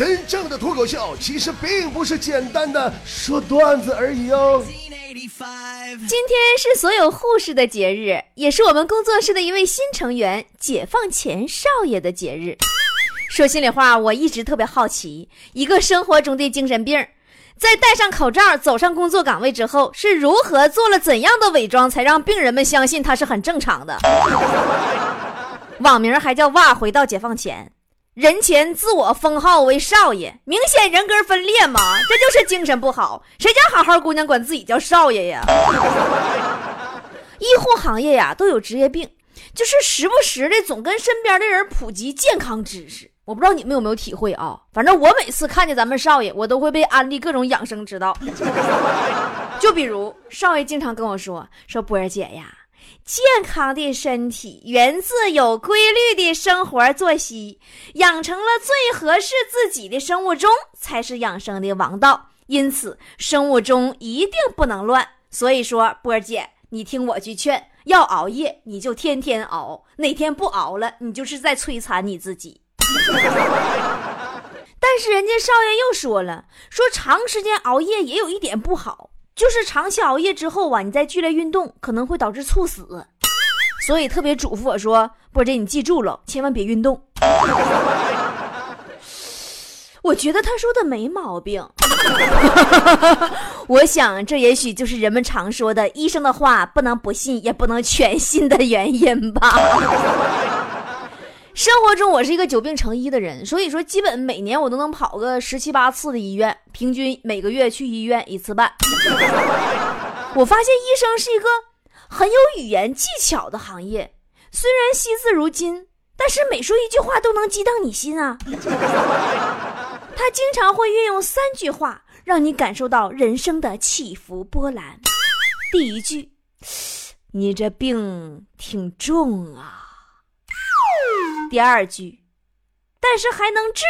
真正的脱口秀其实并不是简单的说段子而已哦。今天是所有护士的节日，也是我们工作室的一位新成员解放前少爷的节日。说心里话，我一直特别好奇，一个生活中的精神病，在戴上口罩走上工作岗位之后，是如何做了怎样的伪装，才让病人们相信他是很正常的？网名还叫“哇”，回到解放前。人前自我封号为少爷，明显人格分裂嘛？这就是精神不好。谁家好好姑娘管自己叫少爷呀？医护行业呀都有职业病，就是时不时的总跟身边的人普及健康知识。我不知道你们有没有体会啊？反正我每次看见咱们少爷，我都会被安利各种养生之道。就比如少爷经常跟我说：“说波儿姐呀。”健康的身体源自有规律的生活作息，养成了最合适自己的生物钟，才是养生的王道。因此，生物钟一定不能乱。所以说，波儿姐，你听我句劝，要熬夜你就天天熬，哪天不熬了，你就是在摧残你自己。但是人家少爷又说了，说长时间熬夜也有一点不好。就是长期熬夜之后啊，你再剧烈运动可能会导致猝死，所以特别嘱咐我说：“波姐，你记住了，千万别运动。”我觉得他说的没毛病。我想这也许就是人们常说的“医生的话不能不信，也不能全信”的原因吧。生活中，我是一个久病成医的人，所以说基本每年我都能跑个十七八次的医院，平均每个月去医院一次半。我发现医生是一个很有语言技巧的行业，虽然惜字如金，但是每说一句话都能激荡你心啊。他经常会运用三句话，让你感受到人生的起伏波澜。第一句，你这病挺重啊。第二句，但是还能治。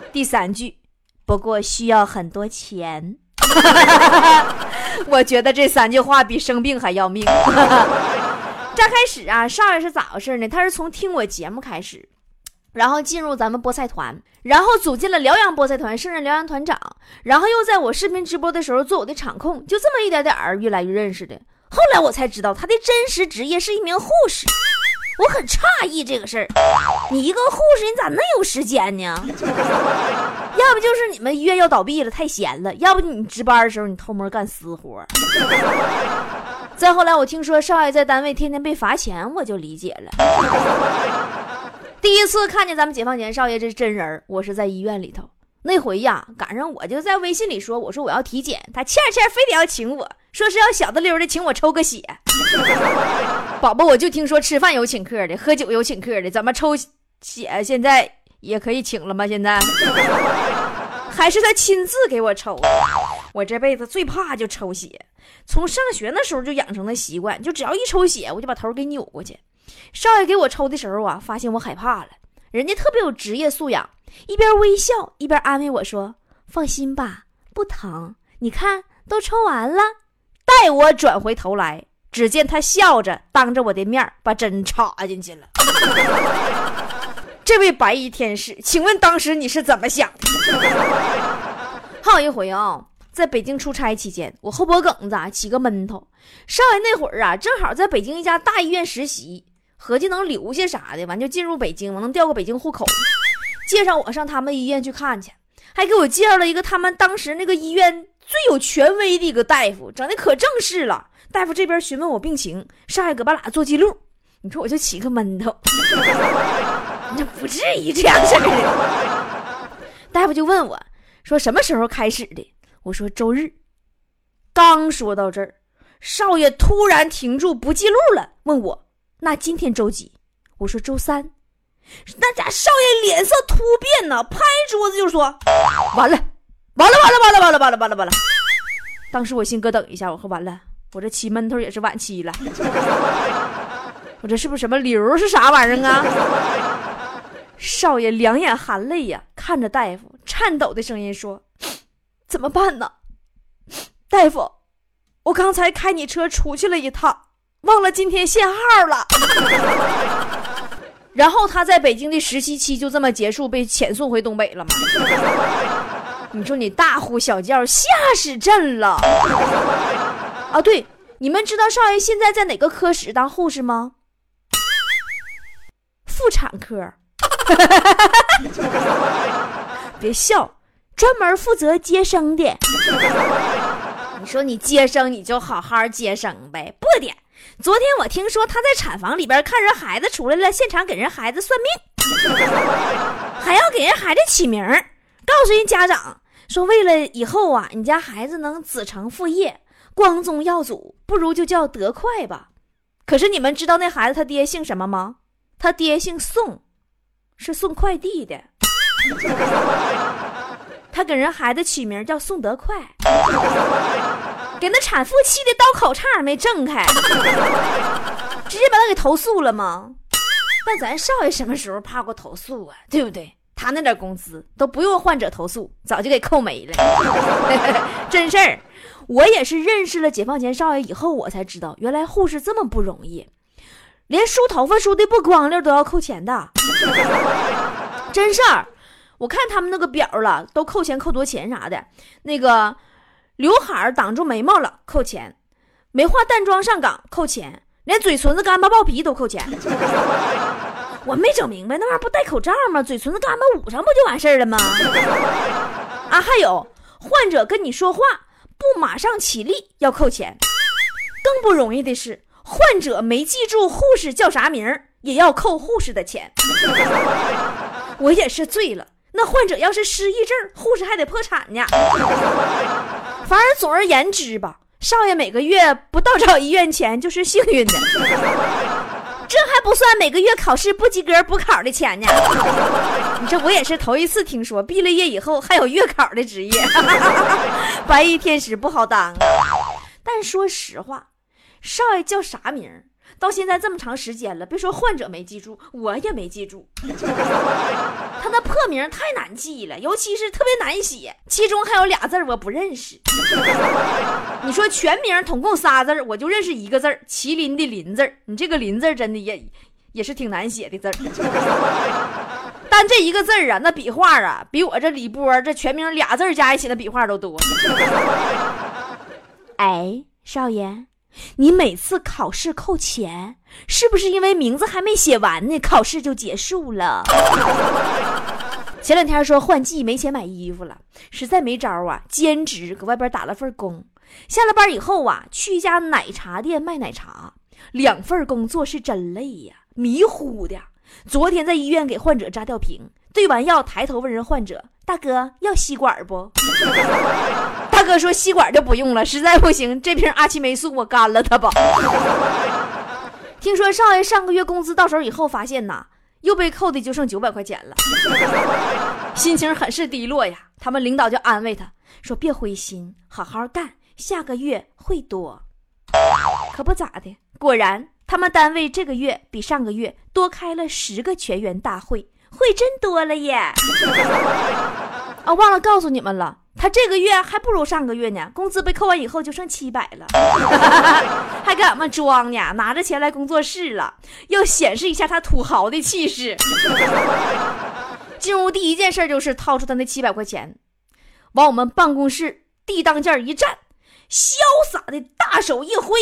第三句，不过需要很多钱。我觉得这三句话比生病还要命。乍开始啊，少爷是咋回事呢？他是从听我节目开始，然后进入咱们菠菜团，然后组建了辽阳菠菜团，升任辽阳团长，然后又在我视频直播的时候做我的场控，就这么一点点儿越来越认识的。后来我才知道，他的真实职业是一名护士。我很诧异这个事儿，你一个护士，你咋那有时间呢？要不就是你们医院要倒闭了，太闲了；要不你值班的时候你偷摸干私活。再后来，我听说少爷在单位天天被罚钱，我就理解了。第一次看见咱们解放前少爷这真人，我是在医院里头。那回呀，赶上我就在微信里说，我说我要体检，他欠欠非得要请我。说是要小的溜的请我抽个血，宝宝，我就听说吃饭有请客的，喝酒有请客的，怎么抽血现在也可以请了吗？现在 还是他亲自给我抽。我这辈子最怕就抽血，从上学那时候就养成了习惯，就只要一抽血，我就把头给扭过去。少爷给我抽的时候啊，发现我害怕了，人家特别有职业素养，一边微笑一边安慰我说：“放心吧，不疼，你看都抽完了。”待我转回头来，只见他笑着当着我的面把针插进去了。这位白衣天使，请问当时你是怎么想的？还有一回啊，在北京出差期间，我后脖梗子起个闷头。少爷那会儿啊，正好在北京一家大医院实习，合计能留下啥的，完就进入北京，能调个北京户口，介绍我上他们医院去看去，还给我介绍了一个他们当时那个医院。最有权威的一个大夫，整的可正式了。大夫这边询问我病情，上来搁把俩做记录。你说我就起个闷头，那不至于这样式的。大夫就问我，说什么时候开始的？我说周日。刚说到这儿，少爷突然停住不记录了，问我那今天周几？我说周三。那家少爷脸色突变呢，拍桌子就说：“完了。”完了完了完了完了完了完了完了！当时我心咯噔一下，我说完了，我这起闷头也是晚期了。我这是不是什么瘤？是啥玩意儿啊？少爷两眼含泪呀，看着大夫，颤抖的声音说：“怎么办呢？大夫，我刚才开你车出去了一趟，忘了今天限号了。”然后他在北京的实习期就这么结束，被遣送回东北了吗？你说你大呼小叫，吓死朕了！啊，对，你们知道少爷现在在哪个科室当护士吗？妇产科。别笑，专门负责接生的。你说你接生，你就好好接生呗。不点，昨天我听说他在产房里边看人孩子出来了，现场给人孩子算命，还要给人孩子起名告诉人家长说，为了以后啊，你家孩子能子承父业、光宗耀祖，不如就叫德快吧。可是你们知道那孩子他爹姓什么吗？他爹姓宋，是送快递的。他给人孩子起名叫宋德快，给那产妇气的刀口差点没挣开，直接把他给投诉了吗？那咱少爷什么时候怕过投诉啊？对不对？他那点工资都不用患者投诉，早就给扣没了。真事儿，我也是认识了解放前少爷以后，我才知道原来护士这么不容易，连梳头发梳的不光溜都要扣钱的。真事儿。我看他们那个表了，都扣钱扣多钱啥的。那个刘海儿挡住眉毛了，扣钱；没化淡妆上岗，扣钱；连嘴唇子干巴爆皮都扣钱。我没整明白，那玩意儿不戴口罩吗？嘴唇子干巴捂上不就完事儿了吗？啊，还有患者跟你说话不马上起立要扣钱。更不容易的是，患者没记住护士叫啥名儿，也要扣护士的钱。我也是醉了。那患者要是失忆症，护士还得破产呢。反正总而言之吧，少爷每个月不到找医院钱就是幸运的。这还不算每个月考试不及格补考的钱呢。你这我也是头一次听说，毕了业以后还有月考的职业。白衣天使不好当啊。但说实话，少爷叫啥名儿？到现在这么长时间了，别说患者没记住，我也没记住。他那破名太难记了，尤其是特别难写，其中还有俩字我不认识。你说全名统共仨字我就认识一个字麒麟的麟字你这个麟字真的也也是挺难写的字 但这一个字啊，那笔画啊，比我这李波这全名俩字加一起的笔画都多。哎，少爷。你每次考试扣钱，是不是因为名字还没写完呢，考试就结束了？前两天说换季没钱买衣服了，实在没招啊，兼职搁外边打了份工。下了班以后啊，去一家奶茶店卖奶茶，两份工作是真累呀，迷糊的。昨天在医院给患者扎吊瓶，兑完药抬头问人患者：“大哥要吸管不？”大哥说：“吸管就不用了，实在不行，这瓶阿奇霉素我干了它吧。”听说少爷上个月工资到手以后，发现呐，又被扣的就剩九百块钱了，心情很是低落呀。他们领导就安慰他说：“别灰心，好好干，下个月会多。”可不咋的，果然。他们单位这个月比上个月多开了十个全员大会，会真多了耶！啊，忘了告诉你们了，他这个月还不如上个月呢，工资被扣完以后就剩七百了，还给俺们装呢，拿着钱来工作室了，要显示一下他土豪的气势。进屋第一件事就是掏出他那七百块钱，往我们办公室地当间一站。潇洒的大手一挥，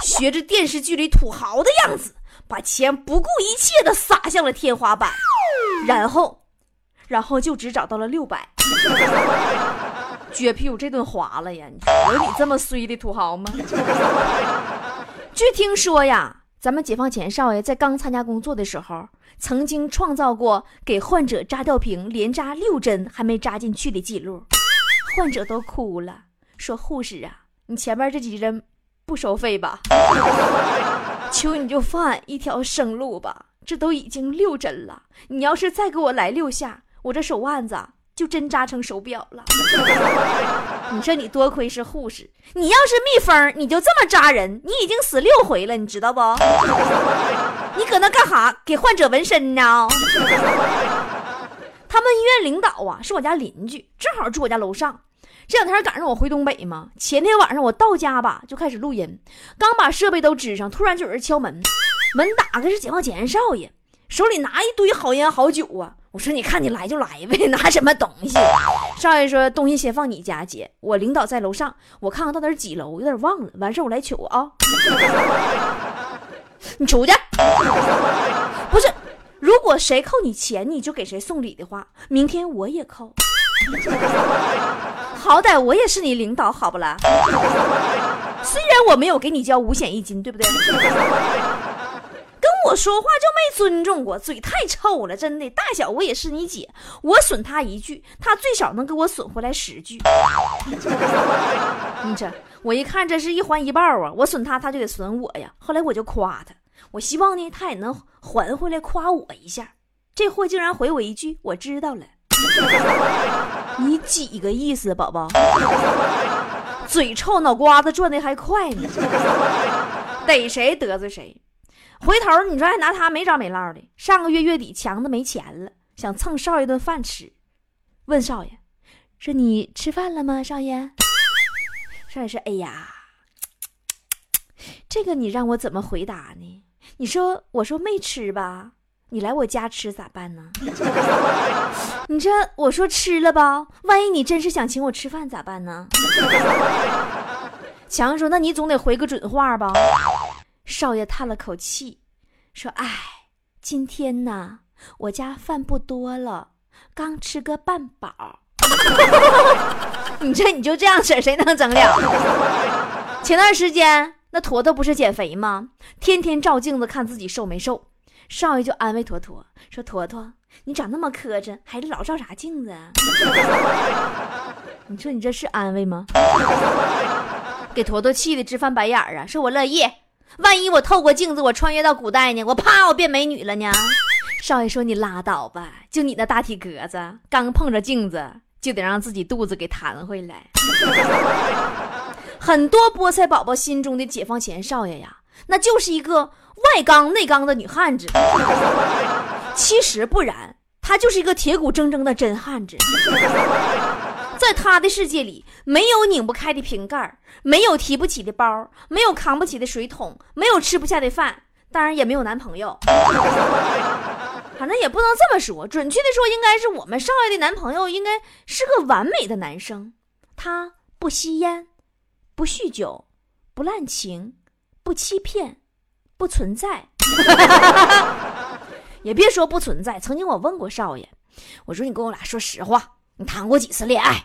学着电视剧里土豪的样子，把钱不顾一切的撒向了天花板，然后，然后就只找到了六百。撅屁股这顿划了呀！有你这么衰的土豪吗？据听说呀，咱们解放前少爷在刚参加工作的时候，曾经创造过给患者扎吊瓶连扎六针还没扎进去的记录，患者都哭了。说护士啊，你前面这几针不收费吧？求你就放俺一条生路吧！这都已经六针了，你要是再给我来六下，我这手腕子就真扎成手表了。你说你多亏是护士，你要是蜜蜂，你就这么扎人，你已经死六回了，你知道不？你搁那干哈？给患者纹身呢？他们医院领导啊，是我家邻居，正好住我家楼上。这两天赶上我回东北嘛，前天晚上我到家吧，就开始录音，刚把设备都支上，突然就有人敲门，门打开是解放前少爷，手里拿一堆好烟好酒啊。我说你看你来就来呗，拿什么东西？少爷说东西先放你家姐，我领导在楼上，我看看到底几楼，有点忘了。完事我来取啊。你出去。不是，如果谁扣你钱，你就给谁送礼的话，明天我也扣。好歹我也是你领导，好不啦？虽然我没有给你交五险一金，对不对？跟我说话就没尊重过，嘴太臭了，真的。大小我也是你姐，我损他一句，他最少能给我损回来十句。你这，我一看这是一还一报啊！我损他，他就得损我呀。后来我就夸他，我希望呢，他也能还回来夸我一下。这货竟然回我一句：“我知道了。”你几个意思，宝宝？嘴臭，脑瓜子转的还快呢，逮谁得罪谁。回头你说还拿他没着没落的。上个月月底强子没钱了，想蹭少爷顿饭吃，问少爷说：“你吃饭了吗？”少爷，少爷说：“哎呀，这个你让我怎么回答呢？你说，我说没吃吧。”你来我家吃咋办呢？你这我说吃了吧，万一你真是想请我吃饭咋办呢？强说：“那你总得回个准话吧。”少爷叹了口气，说：“哎，今天呢，我家饭不多了，刚吃个半饱。你这你就这样式谁能整了？前段时间那坨坨不是减肥吗？天天照镜子看自己瘦没瘦。”少爷就安慰坨坨说：“坨坨，你长那么磕碜，还老照啥镜子啊？你说你这是安慰吗？给坨坨气的直翻白眼儿啊！说我乐意，万一我透过镜子我穿越到古代呢？我啪我变美女了呢？” 少爷说：“你拉倒吧，就你那大体格子，刚碰着镜子就得让自己肚子给弹回来。很多菠菜宝宝心中的解放前少爷呀，那就是一个。”外刚内刚的女汉子，其实不然，他就是一个铁骨铮铮的真汉子。在他的世界里，没有拧不开的瓶盖，没有提不起的包，没有扛不起的水桶，没有吃不下的饭，当然也没有男朋友。反正也不能这么说，准确的说，应该是我们少爷的男朋友应该是个完美的男生。他不吸烟，不酗酒，不滥情，不欺骗。不存在，也别说不存在。曾经我问过少爷，我说你跟我俩说实话，你谈过几次恋爱？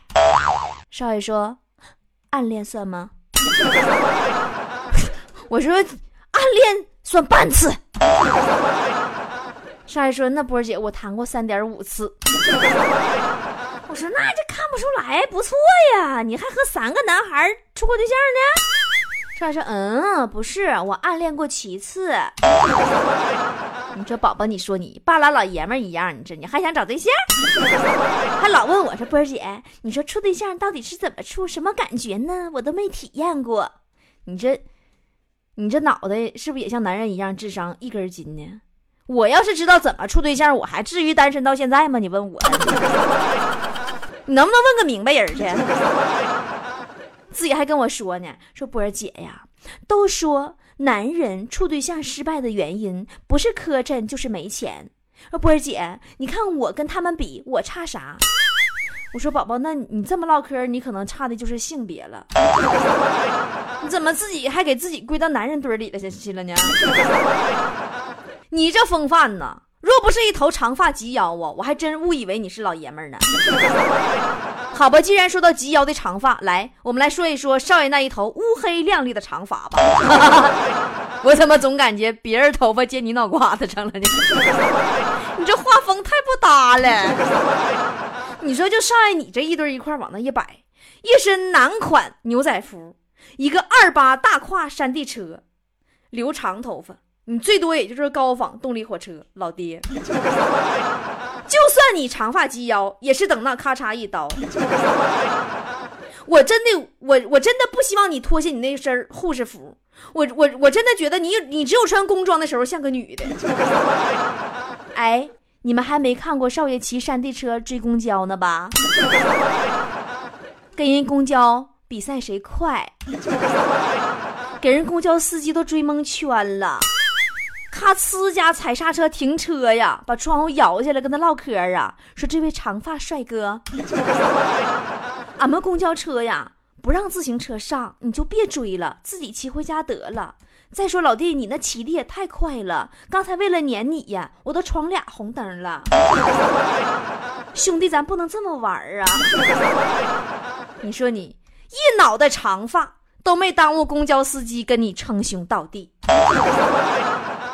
少爷说，暗恋算吗？我说暗恋算半次。少爷说，那波儿姐我谈过三点五次。我说那这看不出来，不错呀，你还和三个男孩处过对象呢？少爷说：“嗯，不是，我暗恋过七次。你说宝宝，你说你半拉老爷们一样，你这你还想找对象？还老问我说波儿姐，你说处对象到底是怎么处，什么感觉呢？我都没体验过。你这，你这脑袋是不是也像男人一样，智商一根筋呢？我要是知道怎么处对象，我还至于单身到现在吗？你问我，你能不能问个明白人去？” 自己还跟我说呢，说波儿姐呀，都说男人处对象失败的原因不是磕碜就是没钱。波儿姐，你看我跟他们比，我差啥？我说宝宝，那你这么唠嗑，你可能差的就是性别了。你怎么自己还给自己归到男人堆里了去了呢？你这风范呢？若不是一头长发及腰啊，我还真误以为你是老爷们儿呢。好吧，既然说到及腰的长发，来，我们来说一说少爷那一头乌黑亮丽的长发吧。我怎么总感觉别人头发接你脑瓜子上了呢？你这画风太不搭了。你说，就少爷你这一堆一块往那一摆，一身男款牛仔服，一个二八大胯山地车，留长头发。你最多也就是高仿动力火车，老爹。就算你长发及腰，也是等那咔嚓一刀。我真的，我我真的不希望你脱下你那身护士服。我我我真的觉得你你只有穿工装的时候像个女的。哎，你们还没看过少爷骑山地车追公交呢吧？跟人公交比赛谁快，给人公交司机都追蒙圈了。咔呲家踩刹车停车呀，把窗户摇下来跟他唠嗑啊，说这位长发帅哥，俺们公交车呀不让自行车上，你就别追了，自己骑回家得了。再说老弟，你那骑的也太快了，刚才为了撵你呀，我都闯俩红灯了。兄弟，咱不能这么玩啊！你说你一脑袋长发都没耽误公交司机跟你称兄道弟。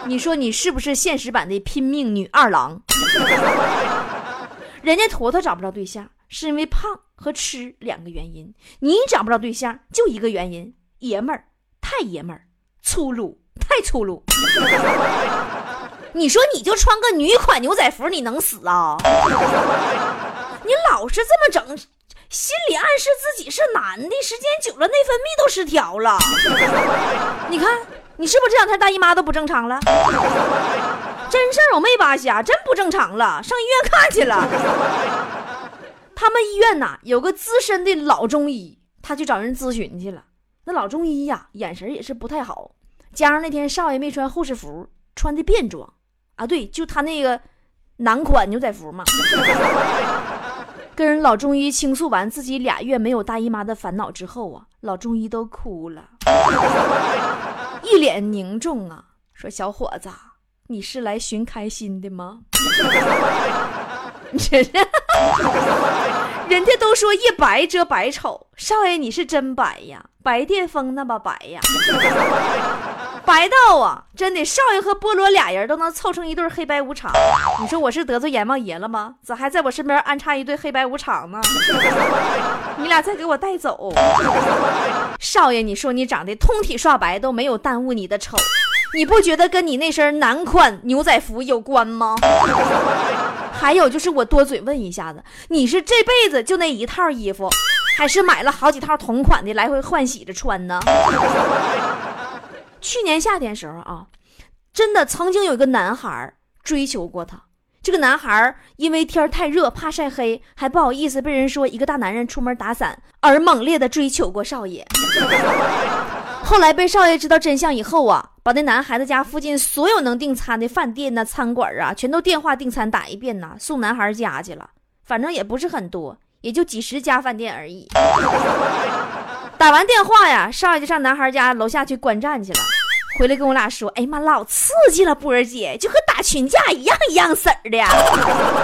你说你是不是现实版的拼命女二郎？人家坨坨找不着对象，是因为胖和吃两个原因；你找不着对象，就一个原因，爷们儿太爷们儿，粗鲁太粗鲁。你说你就穿个女款牛仔服，你能死啊？你老是这么整，心里暗示自己是男的，时间久了内分泌都失调了。你看。你是不是这两天大姨妈都不正常了？真事儿，我没扒瞎，真不正常了，上医院看去了。他们医院呐有个资深的老中医，他去找人咨询去了。那老中医呀，眼神也是不太好，加上那天少爷没穿护士服，穿的便装啊，对，就他那个男款牛仔服嘛。跟人老中医倾诉完自己俩月没有大姨妈的烦恼之后啊，老中医都哭了。一脸凝重啊，说：“小伙子，你是来寻开心的吗？” 这是，人家都说一白遮百丑，少爷你是真白呀，白癜风那么白呀，白道啊，真的，少爷和菠萝俩人都能凑成一对黑白无常。你说我是得罪阎王爷了吗？咋还在我身边安插一对黑白无常呢？你俩再给我带走。少爷，你说你长得通体刷白都没有耽误你的丑，你不觉得跟你那身男款牛仔服有关吗？还有就是我多嘴问一下子，你是这辈子就那一套衣服，还是买了好几套同款的来回换洗着穿呢？去年夏天时候啊，真的曾经有一个男孩追求过她。这个男孩因为天太热，怕晒黑，还不好意思被人说一个大男人出门打伞，而猛烈的追求过少爷。后来被少爷知道真相以后啊，把那男孩子家附近所有能订餐的饭店呐、餐馆啊，全都电话订餐打一遍呐，送男孩家去了。反正也不是很多，也就几十家饭店而已。打完电话呀，少爷就上男孩家楼下去观战去了。回来跟我俩说：“哎呀妈，老刺激了，波儿姐就和打群架一样一样色儿的。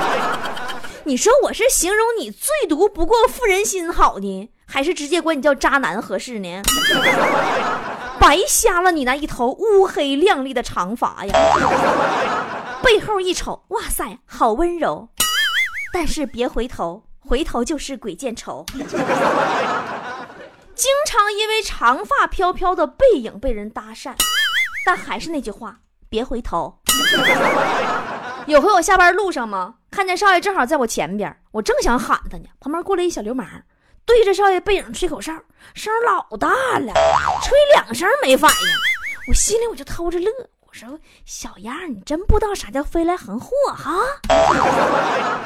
你说我是形容你最毒不过妇人心好呢，还是直接管你叫渣男合适呢？白瞎了你那一头乌黑亮丽的长发呀！背后一瞅，哇塞，好温柔，但是别回头，回头就是鬼见愁。经常因为长发飘飘的背影被人搭讪。”但还是那句话，别回头。有回我下班路上吗？看见少爷正好在我前边，我正想喊他呢，旁边过来一小流氓，对着少爷背影吹口哨，声老大了，吹两声没反应。我心里我就偷着乐，我说小样你真不知道啥叫飞来横祸哈，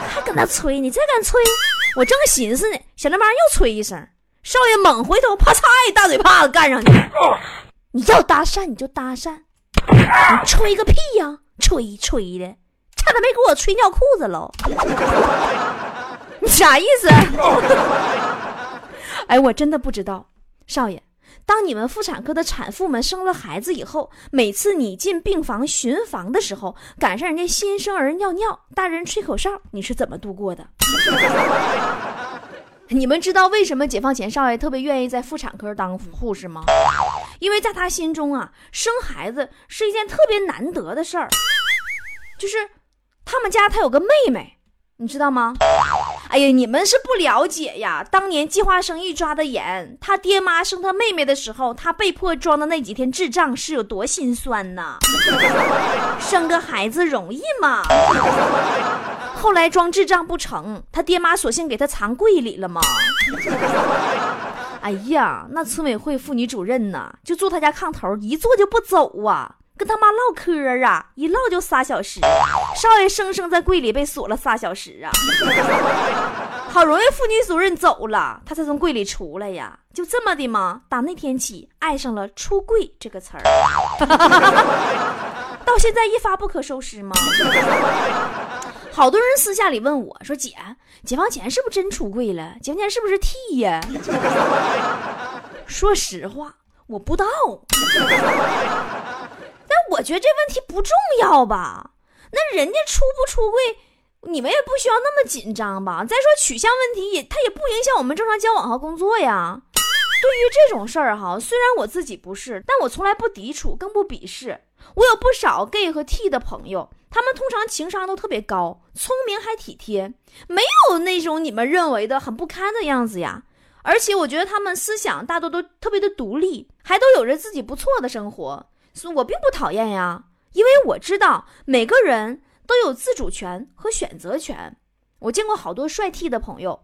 还搁那吹，你再敢吹，我正寻思呢，小流氓又吹一声，少爷猛回头，啪嚓一大嘴巴子干上去。你要搭讪你就搭讪，你吹个屁呀！吹吹的，差点没给我吹尿裤子喽！你啥意思？哎，我真的不知道，少爷，当你们妇产科的产妇们生了孩子以后，每次你进病房巡房的时候，赶上人家新生儿尿尿，大人吹口哨，你是怎么度过的？你们知道为什么解放前少爷特别愿意在妇产科当护士吗？因为在他心中啊，生孩子是一件特别难得的事儿。就是他们家他有个妹妹，你知道吗？哎呀，你们是不了解呀。当年计划生育抓的严，他爹妈生他妹妹的时候，他被迫装的那几天智障是有多心酸呐？生个孩子容易吗？后来装智障不成，他爹妈索性给他藏柜里了嘛？哎呀，那村委会妇女主任呐，就坐他家炕头，一坐就不走啊，跟他妈唠嗑啊，一唠就仨小时。少爷生生在柜里被锁了仨小时啊，好容易妇女主任走了，他才从柜里出来呀。就这么的吗？打那天起，爱上了“出柜”这个词儿。到 到现在一发不可收拾吗？好多人私下里问我说：“姐，解放前是不是真出柜了？解放前是不是 T 呀？” 说实话，我不知道。但我觉得这问题不重要吧？那人家出不出柜，你们也不需要那么紧张吧？再说取向问题也，它也不影响我们正常交往和工作呀。对于这种事儿哈，虽然我自己不是，但我从来不抵触，更不鄙视。我有不少 gay 和 T 的朋友，他们通常情商都特别高，聪明还体贴，没有那种你们认为的很不堪的样子呀。而且我觉得他们思想大多都特别的独立，还都有着自己不错的生活，所以我并不讨厌呀。因为我知道每个人都有自主权和选择权。我见过好多帅 T 的朋友。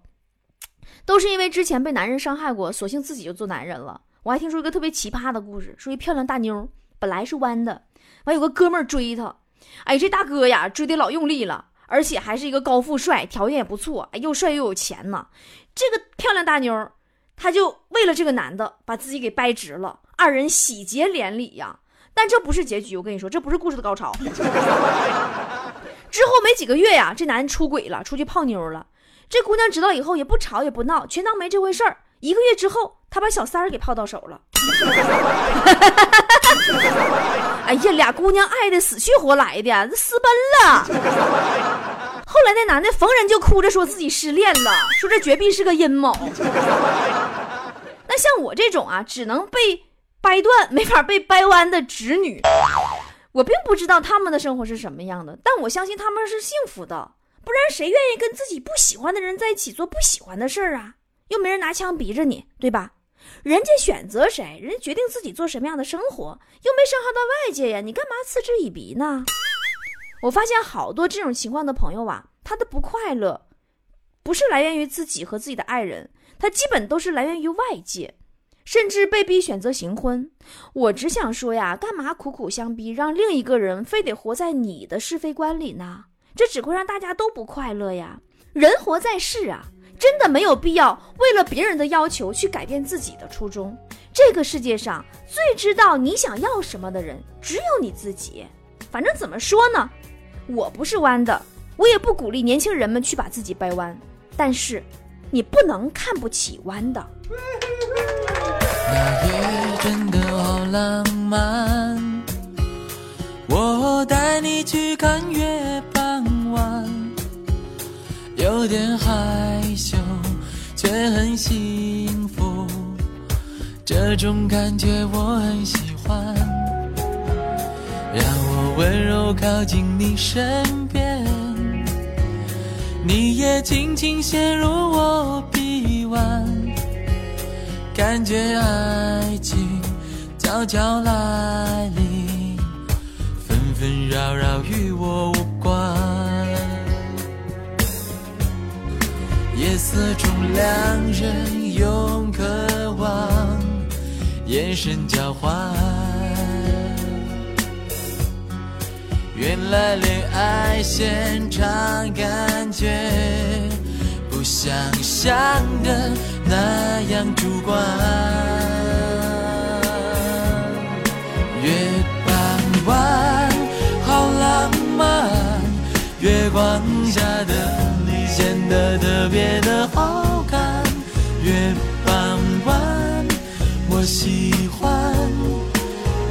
都是因为之前被男人伤害过，索性自己就做男人了。我还听说一个特别奇葩的故事，说一漂亮大妞本来是弯的，完有个哥们儿追她，哎，这大哥呀追的老用力了，而且还是一个高富帅，条件也不错，哎，又帅又有钱呢。这个漂亮大妞，她就为了这个男的把自己给掰直了，二人喜结连理呀。但这不是结局，我跟你说，这不是故事的高潮。之后没几个月呀，这男人出轨了，出去泡妞了。这姑娘知道以后也不吵也不闹，全当没这回事儿。一个月之后，她把小三儿给泡到手了。哎呀，俩姑娘爱的死去活来的，这私奔了。后来那男的逢人就哭着说自己失恋了，说这绝壁是个阴谋。那像我这种啊，只能被掰断没法被掰弯的直女，我并不知道他们的生活是什么样的，但我相信他们是幸福的。不然谁愿意跟自己不喜欢的人在一起做不喜欢的事儿啊？又没人拿枪逼着你，对吧？人家选择谁，人家决定自己做什么样的生活，又没伤害到外界呀，你干嘛嗤之以鼻呢？我发现好多这种情况的朋友啊，他的不快乐，不是来源于自己和自己的爱人，他基本都是来源于外界，甚至被逼选择行婚。我只想说呀，干嘛苦苦相逼，让另一个人非得活在你的是非观里呢？这只会让大家都不快乐呀！人活在世啊，真的没有必要为了别人的要求去改变自己的初衷。这个世界上最知道你想要什么的人，只有你自己。反正怎么说呢，我不是弯的，我也不鼓励年轻人们去把自己掰弯。但是，你不能看不起弯的。那夜真的好浪漫，我带你去看月。有点害羞，却很幸福。这种感觉我很喜欢。让我温柔靠近你身边，你也轻轻陷入我臂弯，感觉爱情悄悄来临，纷纷扰扰与我色中，两人用渴望眼神交换。原来恋爱现场感觉不像想的那样主观。月傍晚，好浪漫，月光下的。特别的好看，月傍晚，我喜欢，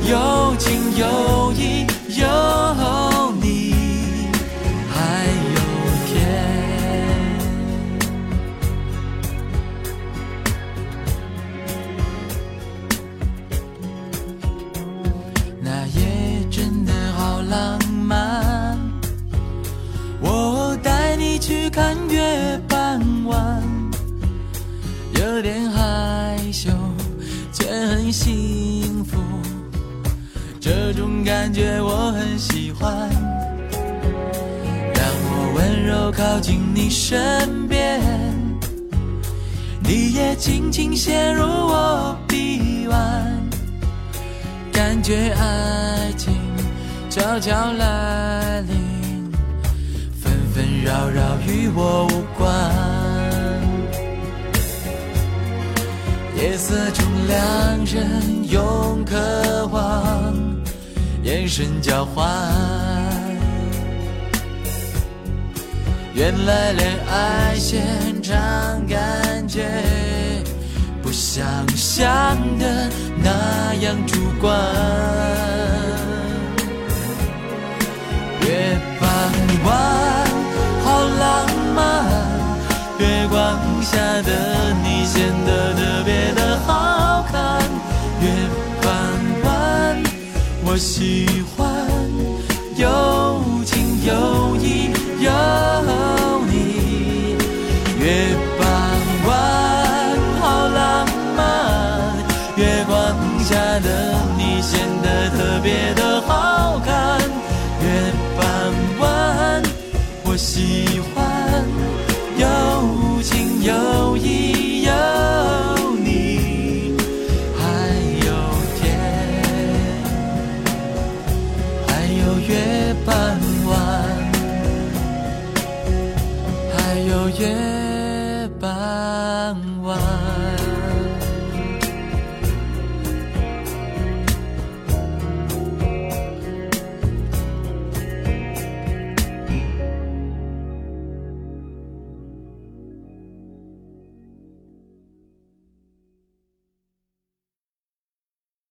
有情有义有感觉我很喜欢。让我温柔靠近你身边，你也轻轻陷入我臂弯，感觉爱情悄悄来临，纷纷扰扰与我无关。夜色中，两人用渴望眼神交换。原来恋爱现场感觉不像想的那样主观。月傍晚，好浪漫，月光下的你显得特别的好我喜欢有情有义有你。月半弯，好浪漫，月光下的你显得特别的好看。